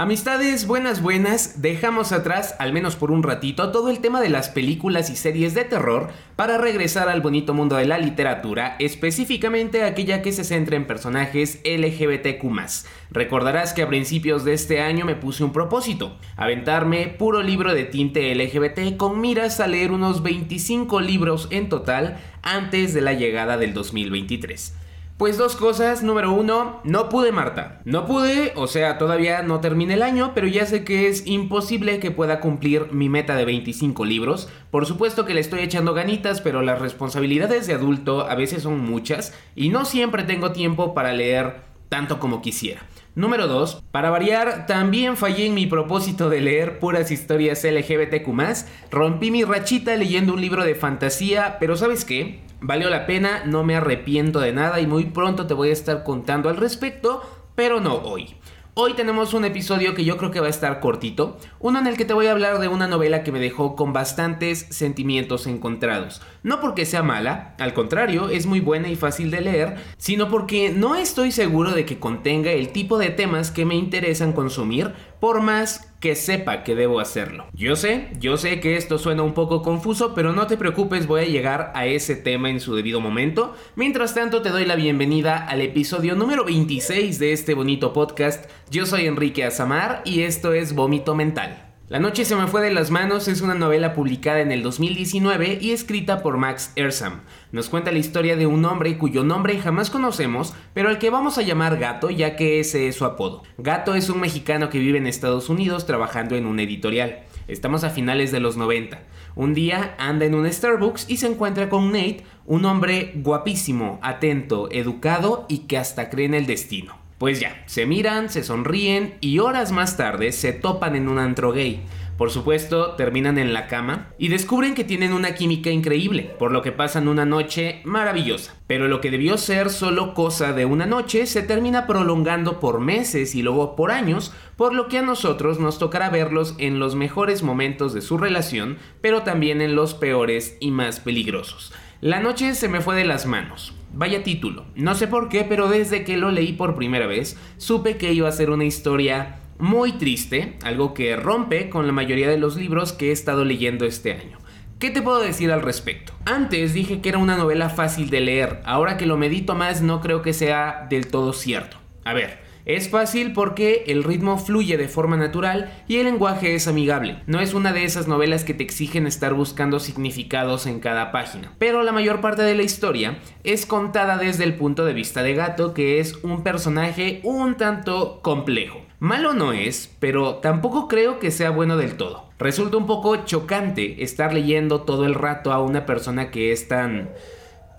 Amistades buenas buenas, dejamos atrás, al menos por un ratito, todo el tema de las películas y series de terror para regresar al bonito mundo de la literatura, específicamente aquella que se centra en personajes LGBTQ. Recordarás que a principios de este año me puse un propósito, aventarme puro libro de tinte LGBT con miras a leer unos 25 libros en total antes de la llegada del 2023. Pues dos cosas. Número uno, no pude, Marta. No pude, o sea, todavía no terminé el año, pero ya sé que es imposible que pueda cumplir mi meta de 25 libros. Por supuesto que le estoy echando ganitas, pero las responsabilidades de adulto a veces son muchas y no siempre tengo tiempo para leer tanto como quisiera. Número 2. Para variar, también fallé en mi propósito de leer puras historias LGBTQ. Rompí mi rachita leyendo un libro de fantasía, pero ¿sabes qué? Valió la pena, no me arrepiento de nada y muy pronto te voy a estar contando al respecto, pero no hoy. Hoy tenemos un episodio que yo creo que va a estar cortito, uno en el que te voy a hablar de una novela que me dejó con bastantes sentimientos encontrados. No porque sea mala, al contrario, es muy buena y fácil de leer, sino porque no estoy seguro de que contenga el tipo de temas que me interesan consumir, por más que sepa que debo hacerlo. Yo sé, yo sé que esto suena un poco confuso, pero no te preocupes, voy a llegar a ese tema en su debido momento. Mientras tanto, te doy la bienvenida al episodio número 26 de este bonito podcast. Yo soy Enrique Azamar y esto es Vómito Mental. La noche se me fue de las manos es una novela publicada en el 2019 y escrita por Max Ersam. Nos cuenta la historia de un hombre cuyo nombre jamás conocemos, pero al que vamos a llamar Gato ya que ese es su apodo. Gato es un mexicano que vive en Estados Unidos trabajando en un editorial. Estamos a finales de los 90. Un día anda en un Starbucks y se encuentra con Nate, un hombre guapísimo, atento, educado y que hasta cree en el destino. Pues ya, se miran, se sonríen y horas más tarde se topan en un antro gay. Por supuesto, terminan en la cama y descubren que tienen una química increíble, por lo que pasan una noche maravillosa. Pero lo que debió ser solo cosa de una noche se termina prolongando por meses y luego por años, por lo que a nosotros nos tocará verlos en los mejores momentos de su relación, pero también en los peores y más peligrosos. La noche se me fue de las manos. Vaya título. No sé por qué, pero desde que lo leí por primera vez, supe que iba a ser una historia muy triste, algo que rompe con la mayoría de los libros que he estado leyendo este año. ¿Qué te puedo decir al respecto? Antes dije que era una novela fácil de leer, ahora que lo medito más no creo que sea del todo cierto. A ver, es fácil porque el ritmo fluye de forma natural y el lenguaje es amigable. No es una de esas novelas que te exigen estar buscando significados en cada página. Pero la mayor parte de la historia es contada desde el punto de vista de Gato, que es un personaje un tanto complejo. Malo no es, pero tampoco creo que sea bueno del todo. Resulta un poco chocante estar leyendo todo el rato a una persona que es tan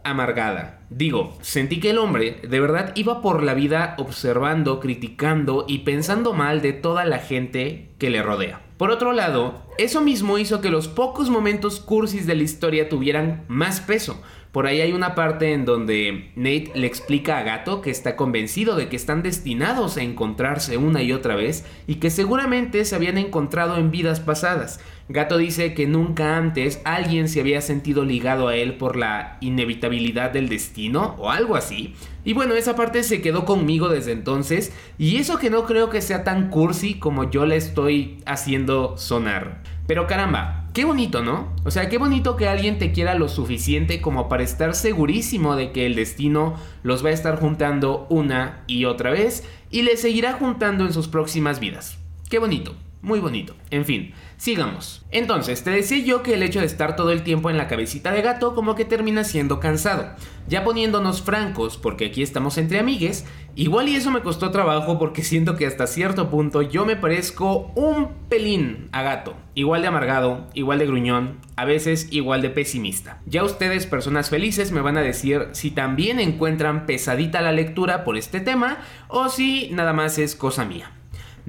amargada. Digo, sentí que el hombre de verdad iba por la vida observando, criticando y pensando mal de toda la gente que le rodea. Por otro lado, eso mismo hizo que los pocos momentos cursis de la historia tuvieran más peso, por ahí hay una parte en donde Nate le explica a Gato que está convencido de que están destinados a encontrarse una y otra vez y que seguramente se habían encontrado en vidas pasadas. Gato dice que nunca antes alguien se había sentido ligado a él por la inevitabilidad del destino o algo así. Y bueno, esa parte se quedó conmigo desde entonces y eso que no creo que sea tan cursi como yo le estoy haciendo sonar. Pero caramba, qué bonito, ¿no? O sea, qué bonito que alguien te quiera lo suficiente como para estar segurísimo de que el destino los va a estar juntando una y otra vez y les seguirá juntando en sus próximas vidas. Qué bonito. Muy bonito. En fin, sigamos. Entonces, te decía yo que el hecho de estar todo el tiempo en la cabecita de gato como que termina siendo cansado. Ya poniéndonos francos, porque aquí estamos entre amigues, igual y eso me costó trabajo porque siento que hasta cierto punto yo me parezco un pelín a gato. Igual de amargado, igual de gruñón, a veces igual de pesimista. Ya ustedes, personas felices, me van a decir si también encuentran pesadita la lectura por este tema o si nada más es cosa mía.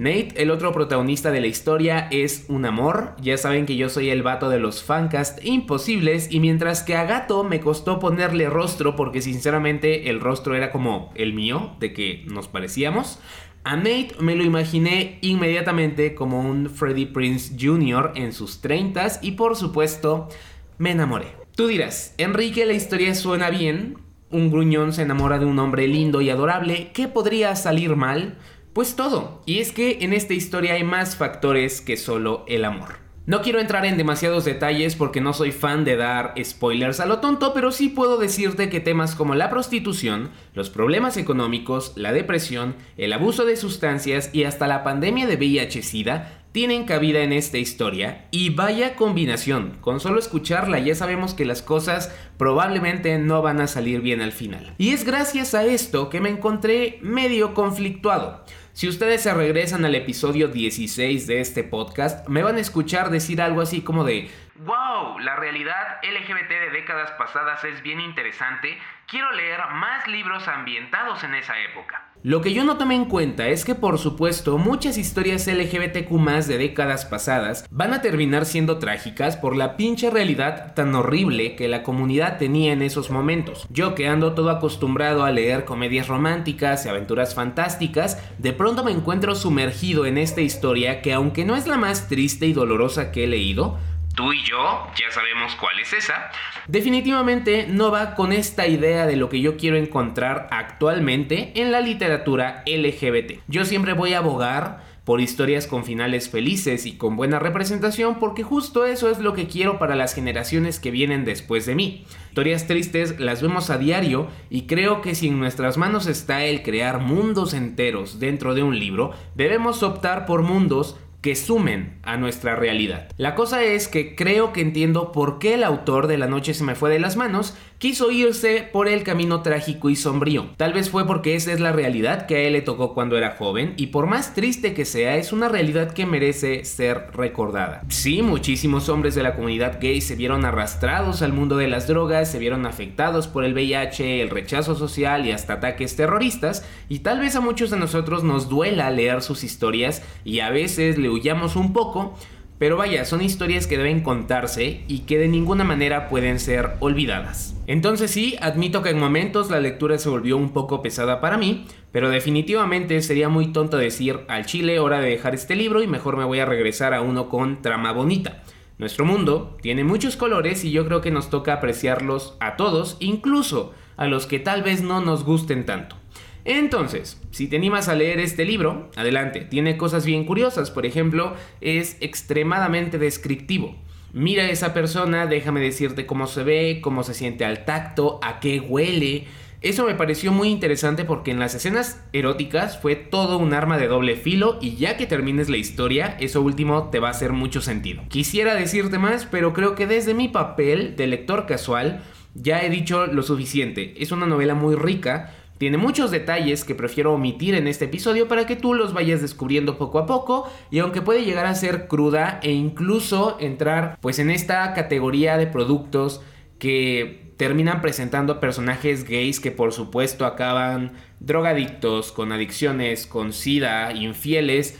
Nate, el otro protagonista de la historia, es un amor. Ya saben que yo soy el vato de los fancast imposibles. Y mientras que a Gato me costó ponerle rostro, porque sinceramente el rostro era como el mío, de que nos parecíamos. A Nate me lo imaginé inmediatamente como un Freddie Prince Jr. en sus 30s y por supuesto me enamoré. Tú dirás, Enrique, la historia suena bien. Un gruñón se enamora de un hombre lindo y adorable. ¿Qué podría salir mal? Pues todo, y es que en esta historia hay más factores que solo el amor. No quiero entrar en demasiados detalles porque no soy fan de dar spoilers a lo tonto, pero sí puedo decirte que temas como la prostitución, los problemas económicos, la depresión, el abuso de sustancias y hasta la pandemia de VIH-Sida tienen cabida en esta historia y vaya combinación, con solo escucharla ya sabemos que las cosas probablemente no van a salir bien al final. Y es gracias a esto que me encontré medio conflictuado. Si ustedes se regresan al episodio 16 de este podcast, me van a escuchar decir algo así como de, wow, la realidad LGBT de décadas pasadas es bien interesante, quiero leer más libros ambientados en esa época. Lo que yo no tomé en cuenta es que por supuesto muchas historias LGBTQ de décadas pasadas van a terminar siendo trágicas por la pinche realidad tan horrible que la comunidad tenía en esos momentos. Yo que ando todo acostumbrado a leer comedias románticas y aventuras fantásticas, de pronto me encuentro sumergido en esta historia que aunque no es la más triste y dolorosa que he leído, tú y yo ya sabemos cuál es esa, definitivamente no va con esta idea de lo que yo quiero encontrar actualmente en la literatura LGBT. Yo siempre voy a abogar por historias con finales felices y con buena representación porque justo eso es lo que quiero para las generaciones que vienen después de mí. Historias tristes las vemos a diario y creo que si en nuestras manos está el crear mundos enteros dentro de un libro, debemos optar por mundos que sumen a nuestra realidad. La cosa es que creo que entiendo por qué el autor de La noche se me fue de las manos quiso irse por el camino trágico y sombrío. Tal vez fue porque esa es la realidad que a él le tocó cuando era joven y por más triste que sea, es una realidad que merece ser recordada. Sí, muchísimos hombres de la comunidad gay se vieron arrastrados al mundo de las drogas, se vieron afectados por el VIH, el rechazo social y hasta ataques terroristas y tal vez a muchos de nosotros nos duela leer sus historias y a veces le huyamos un poco, pero vaya, son historias que deben contarse y que de ninguna manera pueden ser olvidadas. Entonces sí, admito que en momentos la lectura se volvió un poco pesada para mí, pero definitivamente sería muy tonto decir al chile hora de dejar este libro y mejor me voy a regresar a uno con trama bonita. Nuestro mundo tiene muchos colores y yo creo que nos toca apreciarlos a todos, incluso a los que tal vez no nos gusten tanto. Entonces, si te animas a leer este libro, adelante, tiene cosas bien curiosas, por ejemplo, es extremadamente descriptivo. Mira a esa persona, déjame decirte cómo se ve, cómo se siente al tacto, a qué huele. Eso me pareció muy interesante porque en las escenas eróticas fue todo un arma de doble filo y ya que termines la historia, eso último te va a hacer mucho sentido. Quisiera decirte más, pero creo que desde mi papel de lector casual ya he dicho lo suficiente. Es una novela muy rica, tiene muchos detalles que prefiero omitir en este episodio para que tú los vayas descubriendo poco a poco y aunque puede llegar a ser cruda e incluso entrar pues en esta categoría de productos que terminan presentando personajes gays que por supuesto acaban drogadictos, con adicciones, con sida, infieles.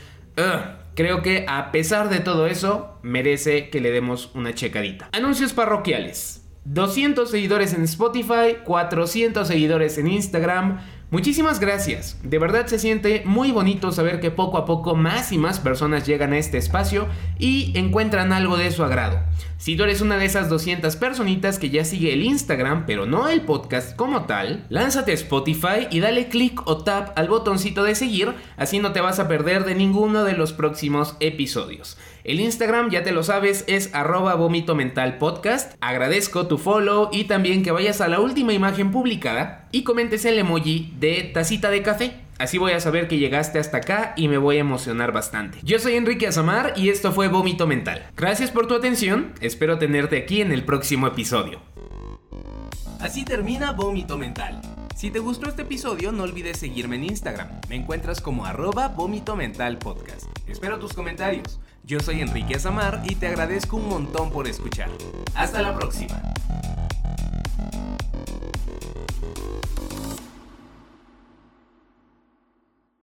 creo que a pesar de todo eso merece que le demos una checadita. Anuncios parroquiales. 200 seguidores en Spotify, 400 seguidores en Instagram. Muchísimas gracias. De verdad se siente muy bonito saber que poco a poco más y más personas llegan a este espacio y encuentran algo de su agrado. Si tú eres una de esas 200 personitas que ya sigue el Instagram, pero no el podcast como tal, lánzate a Spotify y dale click o tap al botoncito de seguir, así no te vas a perder de ninguno de los próximos episodios. El Instagram, ya te lo sabes, es arroba vómito mental podcast. Agradezco tu follow y también que vayas a la última imagen publicada y comentes el emoji de tacita de café Así voy a saber que llegaste hasta acá y me voy a emocionar bastante. Yo soy Enrique Azamar y esto fue Vómito Mental. Gracias por tu atención, espero tenerte aquí en el próximo episodio. Así termina Vómito Mental. Si te gustó este episodio, no olvides seguirme en Instagram. Me encuentras como arroba vómito mental podcast. Espero tus comentarios. Yo soy Enrique Azamar y te agradezco un montón por escuchar. Hasta la próxima.